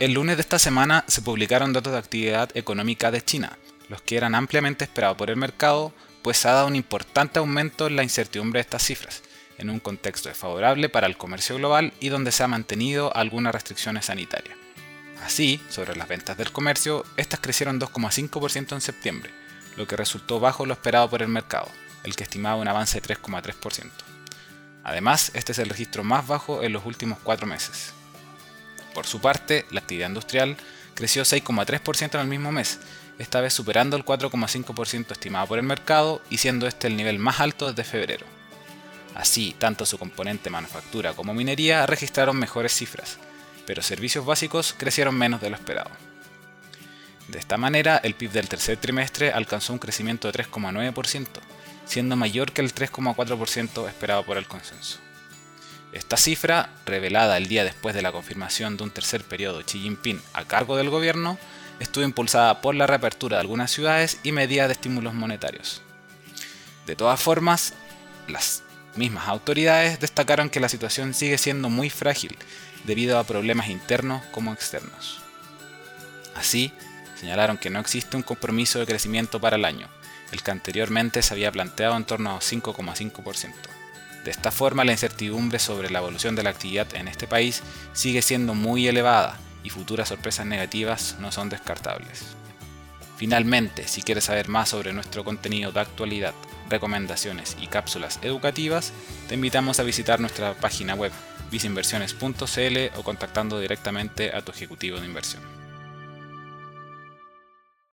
El lunes de esta semana se publicaron datos de actividad económica de China, los que eran ampliamente esperados por el mercado, pues ha dado un importante aumento en la incertidumbre de estas cifras, en un contexto desfavorable para el comercio global y donde se ha mantenido algunas restricciones sanitarias. Así, sobre las ventas del comercio, estas crecieron 2,5% en septiembre, lo que resultó bajo lo esperado por el mercado, el que estimaba un avance de 3,3%. Además, este es el registro más bajo en los últimos cuatro meses. Por su parte, la actividad industrial creció 6,3% en el mismo mes, esta vez superando el 4,5% estimado por el mercado y siendo este el nivel más alto desde febrero. Así, tanto su componente manufactura como minería registraron mejores cifras, pero servicios básicos crecieron menos de lo esperado. De esta manera, el PIB del tercer trimestre alcanzó un crecimiento de 3,9%, siendo mayor que el 3,4% esperado por el consenso. Esta cifra, revelada el día después de la confirmación de un tercer periodo Xi Jinping a cargo del gobierno, estuvo impulsada por la reapertura de algunas ciudades y medidas de estímulos monetarios. De todas formas, las mismas autoridades destacaron que la situación sigue siendo muy frágil debido a problemas internos como externos. Así, señalaron que no existe un compromiso de crecimiento para el año, el que anteriormente se había planteado en torno a 5,5%. De esta forma, la incertidumbre sobre la evolución de la actividad en este país sigue siendo muy elevada y futuras sorpresas negativas no son descartables. Finalmente, si quieres saber más sobre nuestro contenido de actualidad, recomendaciones y cápsulas educativas, te invitamos a visitar nuestra página web visinversiones.cl o contactando directamente a tu ejecutivo de inversión.